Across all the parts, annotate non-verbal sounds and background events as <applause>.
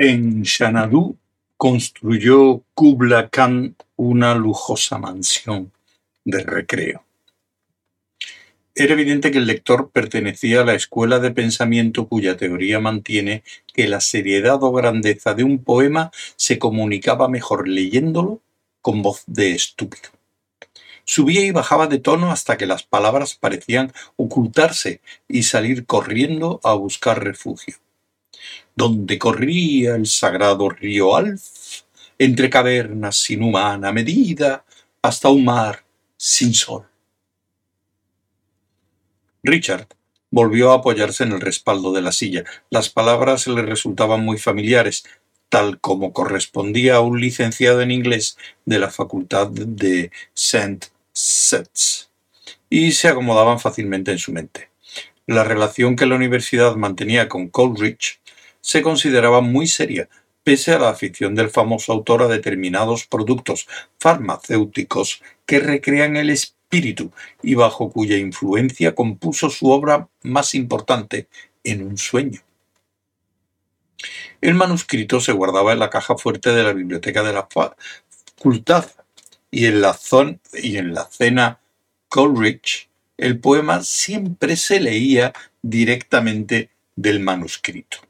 En Xanadu construyó Kubla Khan una lujosa mansión de recreo. Era evidente que el lector pertenecía a la escuela de pensamiento cuya teoría mantiene que la seriedad o grandeza de un poema se comunicaba mejor leyéndolo con voz de estúpido. Subía y bajaba de tono hasta que las palabras parecían ocultarse y salir corriendo a buscar refugio. Donde corría el sagrado río Alf, entre cavernas sin humana medida, hasta un mar sin sol. Richard volvió a apoyarse en el respaldo de la silla. Las palabras le resultaban muy familiares, tal como correspondía a un licenciado en inglés de la Facultad de St. Setz, y se acomodaban fácilmente en su mente. La relación que la universidad mantenía con Coleridge se consideraba muy seria, pese a la afición del famoso autor a determinados productos farmacéuticos que recrean el espíritu y bajo cuya influencia compuso su obra más importante, En un sueño. El manuscrito se guardaba en la caja fuerte de la biblioteca de la facultad y en la, zona, y en la cena Coleridge el poema siempre se leía directamente del manuscrito.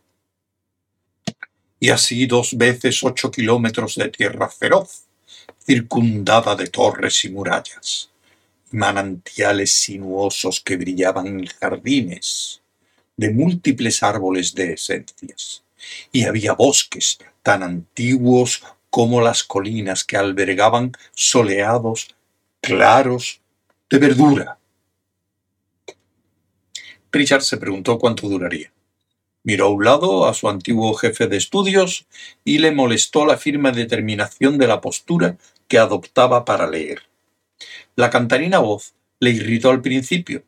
Y así dos veces ocho kilómetros de tierra feroz, circundada de torres y murallas manantiales sinuosos que brillaban en jardines, de múltiples árboles de esencias, y había bosques tan antiguos como las colinas que albergaban soleados claros de verdura. Richard se preguntó cuánto duraría. Miró a un lado a su antiguo jefe de estudios y le molestó la firme determinación de la postura que adoptaba para leer. La cantarina voz le irritó al principio,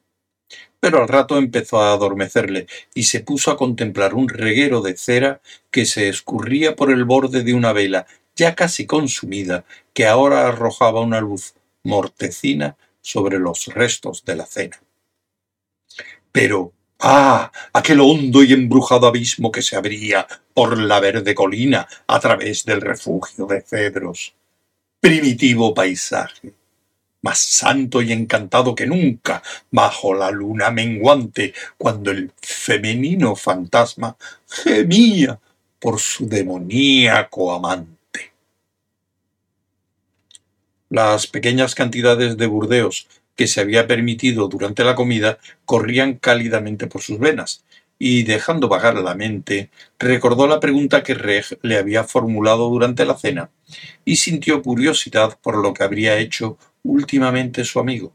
pero al rato empezó a adormecerle y se puso a contemplar un reguero de cera que se escurría por el borde de una vela ya casi consumida que ahora arrojaba una luz mortecina sobre los restos de la cena. Pero, ¡ah! aquel hondo y embrujado abismo que se abría por la verde colina a través del refugio de cedros. Primitivo paisaje más santo y encantado que nunca, bajo la luna menguante, cuando el femenino fantasma gemía por su demoníaco amante. Las pequeñas cantidades de burdeos que se había permitido durante la comida corrían cálidamente por sus venas, y dejando vagar la mente, recordó la pregunta que Reg le había formulado durante la cena, y sintió curiosidad por lo que habría hecho últimamente su amigo.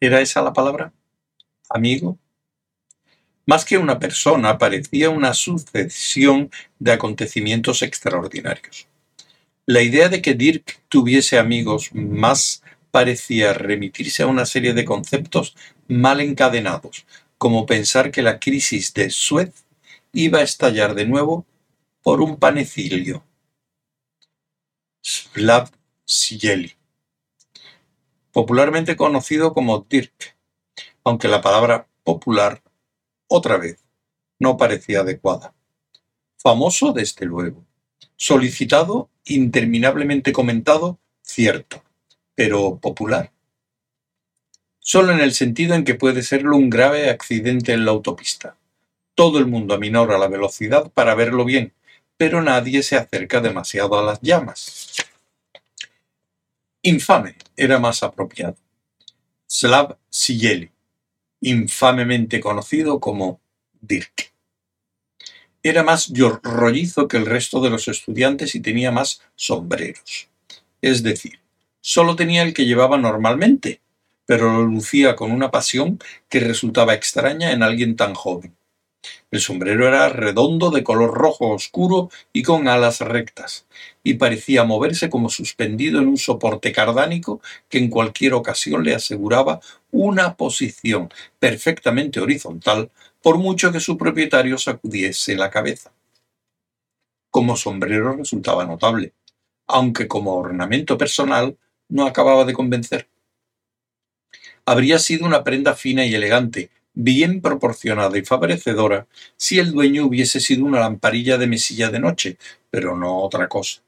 ¿Era esa la palabra? ¿Amigo? Más que una persona, parecía una sucesión de acontecimientos extraordinarios. La idea de que Dirk tuviese amigos más parecía remitirse a una serie de conceptos mal encadenados, como pensar que la crisis de Suez iba a estallar de nuevo por un panecilio. Slav Sieli, popularmente conocido como Dirk, aunque la palabra popular, otra vez, no parecía adecuada. Famoso, desde luego. Solicitado, interminablemente comentado, cierto, pero popular. Solo en el sentido en que puede serlo un grave accidente en la autopista. Todo el mundo aminora la velocidad para verlo bien, pero nadie se acerca demasiado a las llamas. Infame era más apropiado. Slav Sijeli, infamemente conocido como Dirk. Era más rollizo que el resto de los estudiantes y tenía más sombreros. Es decir, solo tenía el que llevaba normalmente, pero lo lucía con una pasión que resultaba extraña en alguien tan joven. El sombrero era redondo, de color rojo oscuro y con alas rectas, y parecía moverse como suspendido en un soporte cardánico que en cualquier ocasión le aseguraba una posición perfectamente horizontal, por mucho que su propietario sacudiese la cabeza. Como sombrero resultaba notable, aunque como ornamento personal no acababa de convencer. Habría sido una prenda fina y elegante, bien proporcionada y favorecedora si el dueño hubiese sido una lamparilla de mesilla de noche, pero no otra cosa.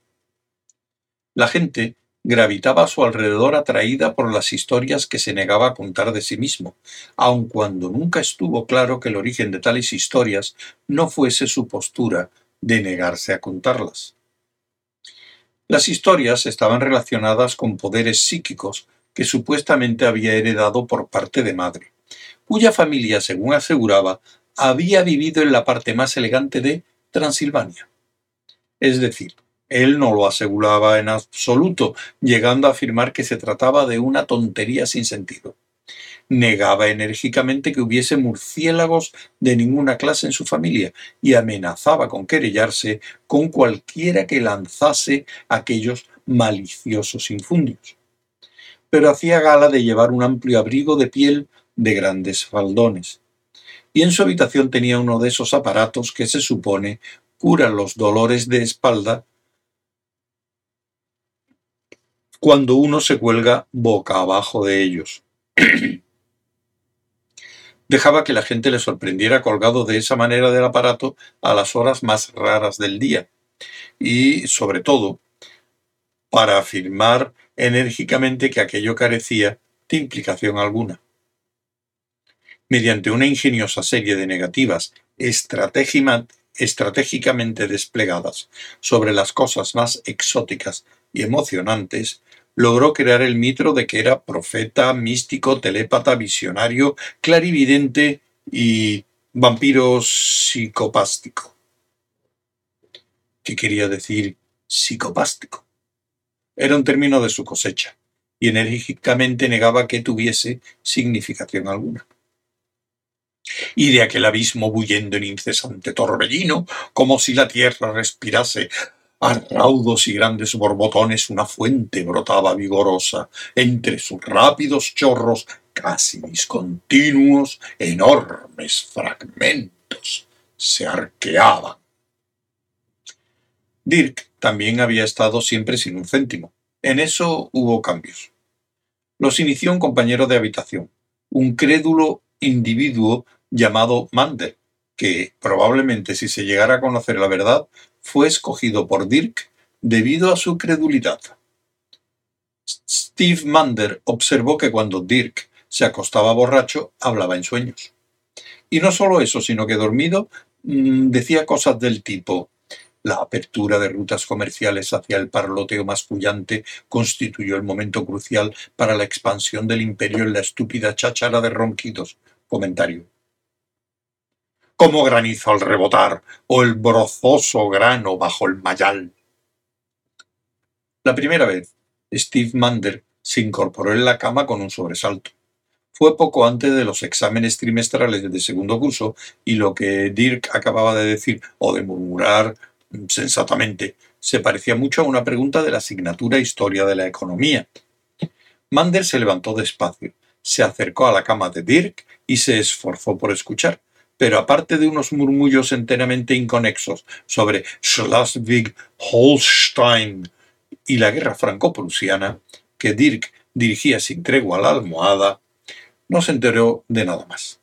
La gente gravitaba a su alrededor atraída por las historias que se negaba a contar de sí mismo, aun cuando nunca estuvo claro que el origen de tales historias no fuese su postura de negarse a contarlas. Las historias estaban relacionadas con poderes psíquicos que supuestamente había heredado por parte de madre, cuya familia, según aseguraba, había vivido en la parte más elegante de Transilvania. Es decir, él no lo aseguraba en absoluto, llegando a afirmar que se trataba de una tontería sin sentido. Negaba enérgicamente que hubiese murciélagos de ninguna clase en su familia y amenazaba con querellarse con cualquiera que lanzase aquellos maliciosos infundios. Pero hacía gala de llevar un amplio abrigo de piel de grandes faldones. Y en su habitación tenía uno de esos aparatos que se supone curan los dolores de espalda cuando uno se cuelga boca abajo de ellos. Dejaba que la gente le sorprendiera colgado de esa manera del aparato a las horas más raras del día. Y, sobre todo, para afirmar enérgicamente que aquello carecía de implicación alguna. Mediante una ingeniosa serie de negativas estratégicamente desplegadas sobre las cosas más exóticas y emocionantes, logró crear el mito de que era profeta, místico, telépata, visionario, clarividente y vampiro psicopástico. ¿Qué quería decir psicopástico? Era un término de su cosecha, y enérgicamente negaba que tuviese significación alguna. Y de aquel abismo bullendo en incesante torbellino, como si la tierra respirase a raudos y grandes borbotones una fuente brotaba vigorosa. Entre sus rápidos chorros, casi discontinuos, enormes fragmentos se arqueaban. Dirk también había estado siempre sin un céntimo. En eso hubo cambios. Los inició un compañero de habitación, un crédulo individuo llamado Mander, que probablemente si se llegara a conocer la verdad fue escogido por Dirk debido a su credulidad. Steve Mander observó que cuando Dirk se acostaba borracho, hablaba en sueños. Y no solo eso, sino que dormido mm, decía cosas del tipo la apertura de rutas comerciales hacia el parloteo mascullante constituyó el momento crucial para la expansión del imperio en la estúpida cháchara de ronquidos. Comentario como granizo al rebotar o el brozoso grano bajo el mayal. La primera vez, Steve Mander se incorporó en la cama con un sobresalto. Fue poco antes de los exámenes trimestrales de segundo curso y lo que Dirk acababa de decir o de murmurar sensatamente se parecía mucho a una pregunta de la asignatura Historia de la Economía. Mander se levantó despacio, se acercó a la cama de Dirk y se esforzó por escuchar pero aparte de unos murmullos enteramente inconexos sobre Schleswig-Holstein y la guerra franco-prusiana, que Dirk dirigía sin tregua a la almohada, no se enteró de nada más.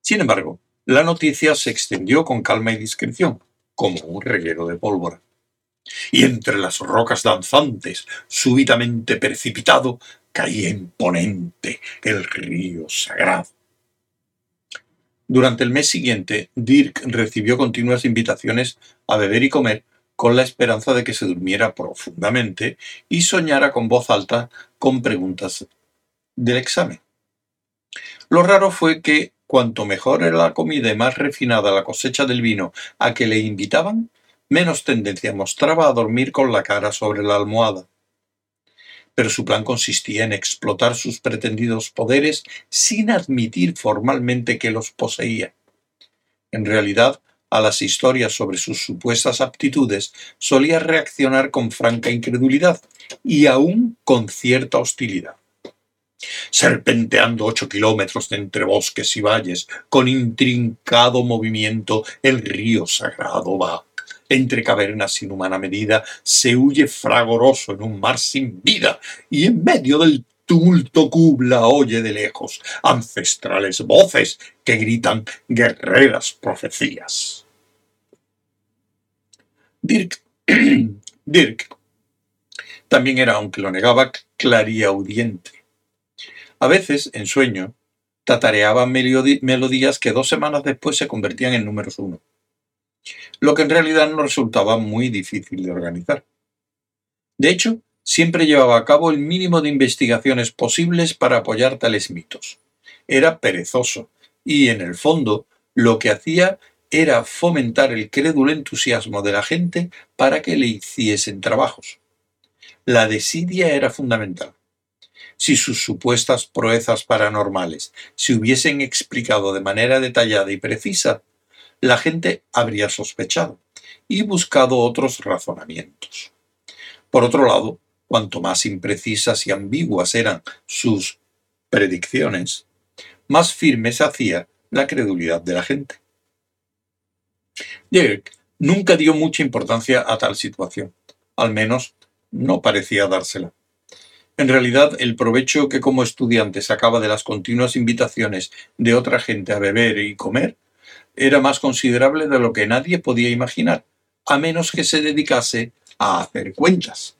Sin embargo, la noticia se extendió con calma y discreción, como un reguero de pólvora. Y entre las rocas danzantes, súbitamente precipitado, caía imponente el río sagrado durante el mes siguiente, Dirk recibió continuas invitaciones a beber y comer con la esperanza de que se durmiera profundamente y soñara con voz alta con preguntas del examen. Lo raro fue que cuanto mejor era la comida y más refinada la cosecha del vino a que le invitaban, menos tendencia mostraba a dormir con la cara sobre la almohada pero su plan consistía en explotar sus pretendidos poderes sin admitir formalmente que los poseía. En realidad, a las historias sobre sus supuestas aptitudes solía reaccionar con franca incredulidad y aún con cierta hostilidad. Serpenteando ocho kilómetros entre bosques y valles, con intrincado movimiento, el río sagrado va entre cavernas sin humana medida, se huye fragoroso en un mar sin vida, y en medio del tumulto cubla oye de lejos ancestrales voces que gritan guerreras profecías. Dirk, <clears throat> Dirk también era, aunque lo negaba, clariaudiente. A veces, en sueño, tatareaba melodías que dos semanas después se convertían en números uno, lo que en realidad no resultaba muy difícil de organizar. De hecho, siempre llevaba a cabo el mínimo de investigaciones posibles para apoyar tales mitos. Era perezoso y, en el fondo, lo que hacía era fomentar el crédulo entusiasmo de la gente para que le hiciesen trabajos. La desidia era fundamental. Si sus supuestas proezas paranormales se hubiesen explicado de manera detallada y precisa, la gente habría sospechado y buscado otros razonamientos. Por otro lado, cuanto más imprecisas y ambiguas eran sus predicciones, más firme se hacía la credulidad de la gente. Dirk nunca dio mucha importancia a tal situación, al menos no parecía dársela. En realidad, el provecho que como estudiante sacaba de las continuas invitaciones de otra gente a beber y comer era más considerable de lo que nadie podía imaginar, a menos que se dedicase a hacer cuentas.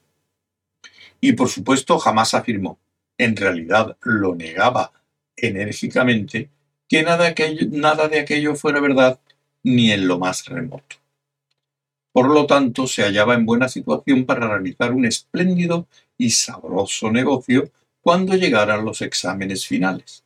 Y por supuesto jamás afirmó, en realidad lo negaba enérgicamente, que nada, nada de aquello fuera verdad ni en lo más remoto. Por lo tanto, se hallaba en buena situación para realizar un espléndido y sabroso negocio cuando llegaran los exámenes finales.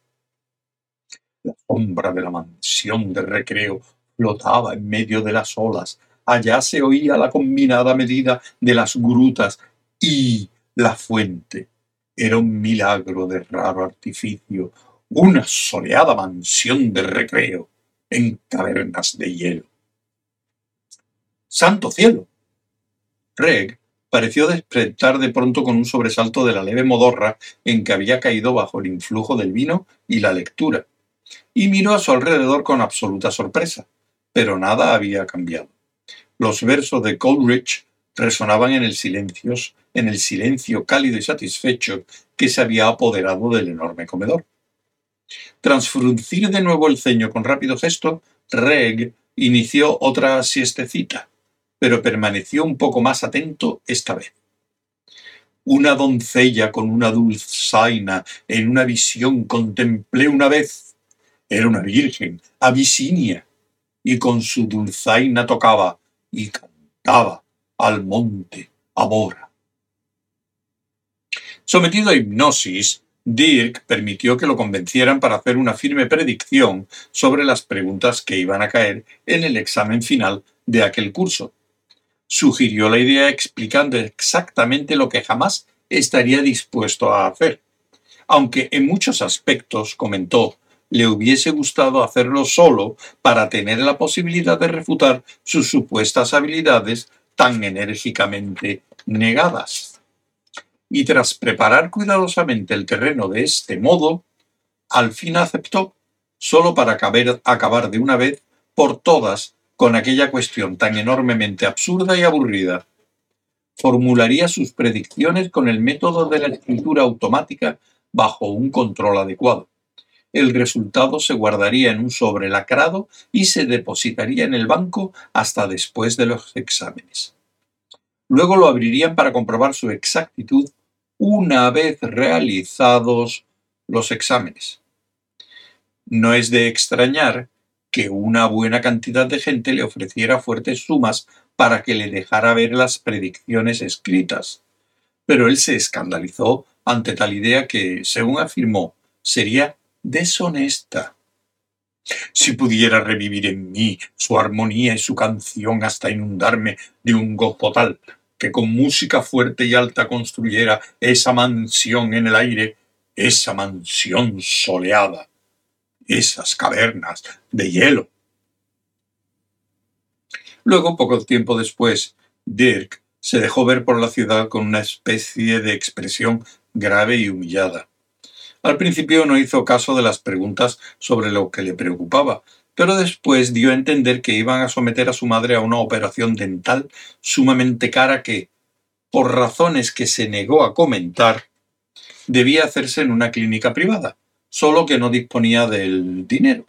La sombra de la mansión de recreo flotaba en medio de las olas. Allá se oía la combinada medida de las grutas y la fuente. Era un milagro de raro artificio, una soleada mansión de recreo en cavernas de hielo. ¡Santo cielo! Reg pareció despertar de pronto con un sobresalto de la leve modorra en que había caído bajo el influjo del vino y la lectura, y miró a su alrededor con absoluta sorpresa, pero nada había cambiado. Los versos de Coleridge resonaban en el silencio, en el silencio cálido y satisfecho que se había apoderado del enorme comedor. Tras fruncir de nuevo el ceño con rápido gesto, Reg inició otra siestecita, pero permaneció un poco más atento esta vez. Una doncella con una dulzaina en una visión contemplé una vez. Era una virgen, Abisinia, y con su dulzaina tocaba y cantaba al monte Amora. Sometido a hipnosis, Dirk permitió que lo convencieran para hacer una firme predicción sobre las preguntas que iban a caer en el examen final de aquel curso. Sugirió la idea explicando exactamente lo que jamás estaría dispuesto a hacer, aunque en muchos aspectos, comentó, le hubiese gustado hacerlo solo para tener la posibilidad de refutar sus supuestas habilidades tan enérgicamente negadas y tras preparar cuidadosamente el terreno de este modo, al fin aceptó, solo para acabar de una vez por todas con aquella cuestión tan enormemente absurda y aburrida. Formularía sus predicciones con el método de la escritura automática bajo un control adecuado. El resultado se guardaría en un sobre lacrado y se depositaría en el banco hasta después de los exámenes. Luego lo abrirían para comprobar su exactitud una vez realizados los exámenes. No es de extrañar que una buena cantidad de gente le ofreciera fuertes sumas para que le dejara ver las predicciones escritas, pero él se escandalizó ante tal idea que, según afirmó, sería deshonesta. Si pudiera revivir en mí su armonía y su canción hasta inundarme de un gozo tal que con música fuerte y alta construyera esa mansión en el aire, esa mansión soleada, esas cavernas de hielo. Luego, poco tiempo después, Dirk se dejó ver por la ciudad con una especie de expresión grave y humillada. Al principio no hizo caso de las preguntas sobre lo que le preocupaba, pero después dio a entender que iban a someter a su madre a una operación dental sumamente cara que, por razones que se negó a comentar, debía hacerse en una clínica privada, solo que no disponía del dinero.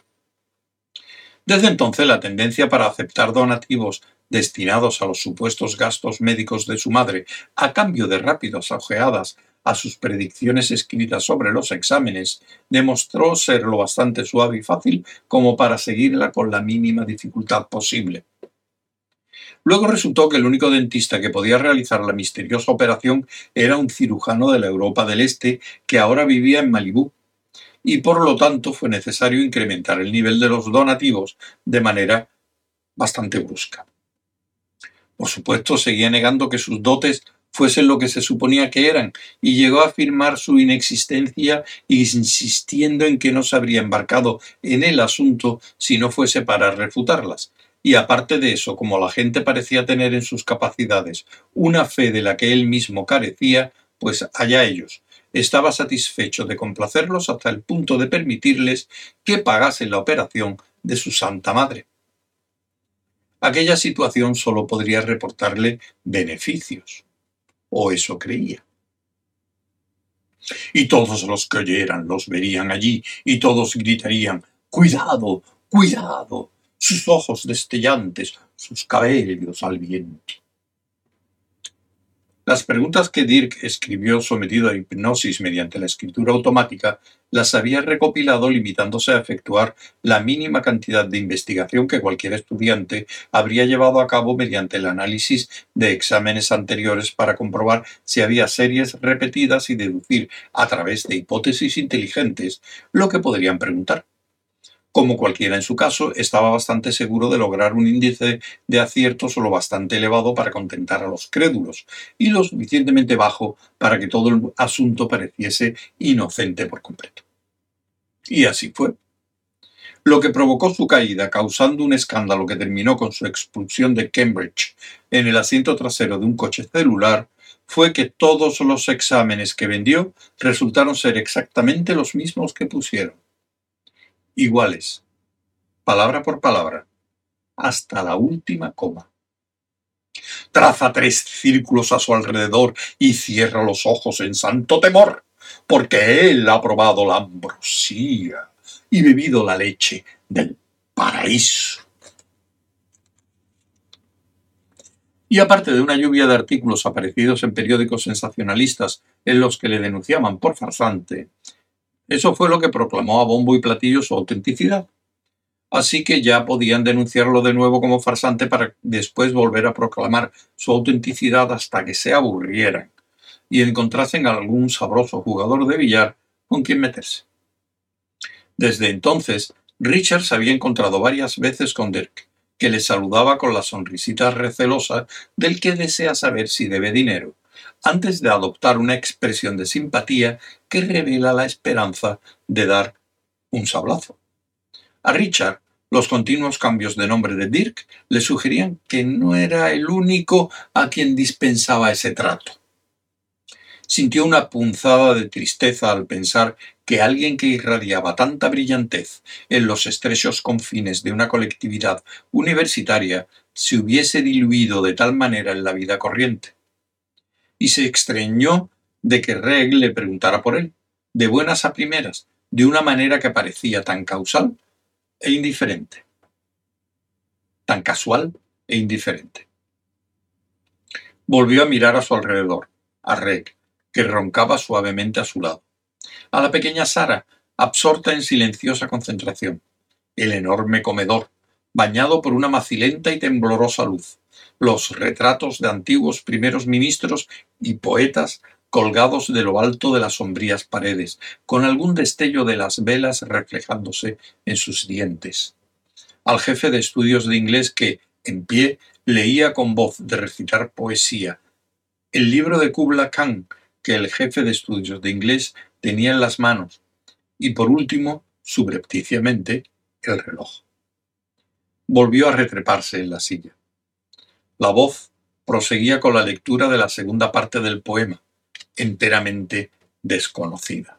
Desde entonces la tendencia para aceptar donativos destinados a los supuestos gastos médicos de su madre a cambio de rápidas ojeadas a sus predicciones escritas sobre los exámenes, demostró ser lo bastante suave y fácil como para seguirla con la mínima dificultad posible. Luego resultó que el único dentista que podía realizar la misteriosa operación era un cirujano de la Europa del Este que ahora vivía en Malibú, y por lo tanto fue necesario incrementar el nivel de los donativos de manera bastante brusca. Por supuesto, seguía negando que sus dotes fuesen lo que se suponía que eran, y llegó a afirmar su inexistencia insistiendo en que no se habría embarcado en el asunto si no fuese para refutarlas. Y aparte de eso, como la gente parecía tener en sus capacidades una fe de la que él mismo carecía, pues allá ellos. Estaba satisfecho de complacerlos hasta el punto de permitirles que pagasen la operación de su Santa Madre. Aquella situación solo podría reportarle beneficios o eso creía. Y todos los que oyeran los verían allí, y todos gritarían Cuidado, cuidado, sus ojos destellantes, sus cabellos al viento. Las preguntas que Dirk escribió sometido a hipnosis mediante la escritura automática las había recopilado limitándose a efectuar la mínima cantidad de investigación que cualquier estudiante habría llevado a cabo mediante el análisis de exámenes anteriores para comprobar si había series repetidas y deducir a través de hipótesis inteligentes lo que podrían preguntar. Como cualquiera en su caso, estaba bastante seguro de lograr un índice de acierto solo bastante elevado para contentar a los crédulos y lo suficientemente bajo para que todo el asunto pareciese inocente por completo. Y así fue. Lo que provocó su caída, causando un escándalo que terminó con su expulsión de Cambridge en el asiento trasero de un coche celular, fue que todos los exámenes que vendió resultaron ser exactamente los mismos que pusieron iguales, palabra por palabra, hasta la última coma. Traza tres círculos a su alrededor y cierra los ojos en santo temor, porque él ha probado la ambrosía y bebido la leche del paraíso. Y aparte de una lluvia de artículos aparecidos en periódicos sensacionalistas en los que le denunciaban por farsante, eso fue lo que proclamó a bombo y platillo su autenticidad. Así que ya podían denunciarlo de nuevo como farsante para después volver a proclamar su autenticidad hasta que se aburrieran y encontrasen algún sabroso jugador de billar con quien meterse. Desde entonces, Richard se había encontrado varias veces con Dirk, que le saludaba con la sonrisita recelosa del que desea saber si debe dinero, antes de adoptar una expresión de simpatía que revela la esperanza de dar un sablazo. A Richard, los continuos cambios de nombre de Dirk le sugerían que no era el único a quien dispensaba ese trato. Sintió una punzada de tristeza al pensar que alguien que irradiaba tanta brillantez en los estrechos confines de una colectividad universitaria se hubiese diluido de tal manera en la vida corriente y se extrañó de que Reg le preguntara por él, de buenas a primeras, de una manera que parecía tan causal e indiferente. Tan casual e indiferente. Volvió a mirar a su alrededor, a Reg, que roncaba suavemente a su lado, a la pequeña Sara, absorta en silenciosa concentración, el enorme comedor, bañado por una macilenta y temblorosa luz, los retratos de antiguos primeros ministros y poetas colgados de lo alto de las sombrías paredes, con algún destello de las velas reflejándose en sus dientes. Al jefe de estudios de inglés que, en pie, leía con voz de recitar poesía. El libro de Kubla Khan que el jefe de estudios de inglés tenía en las manos. Y por último, subrepticiamente, el reloj. Volvió a retreparse en la silla. La voz proseguía con la lectura de la segunda parte del poema, enteramente desconocida.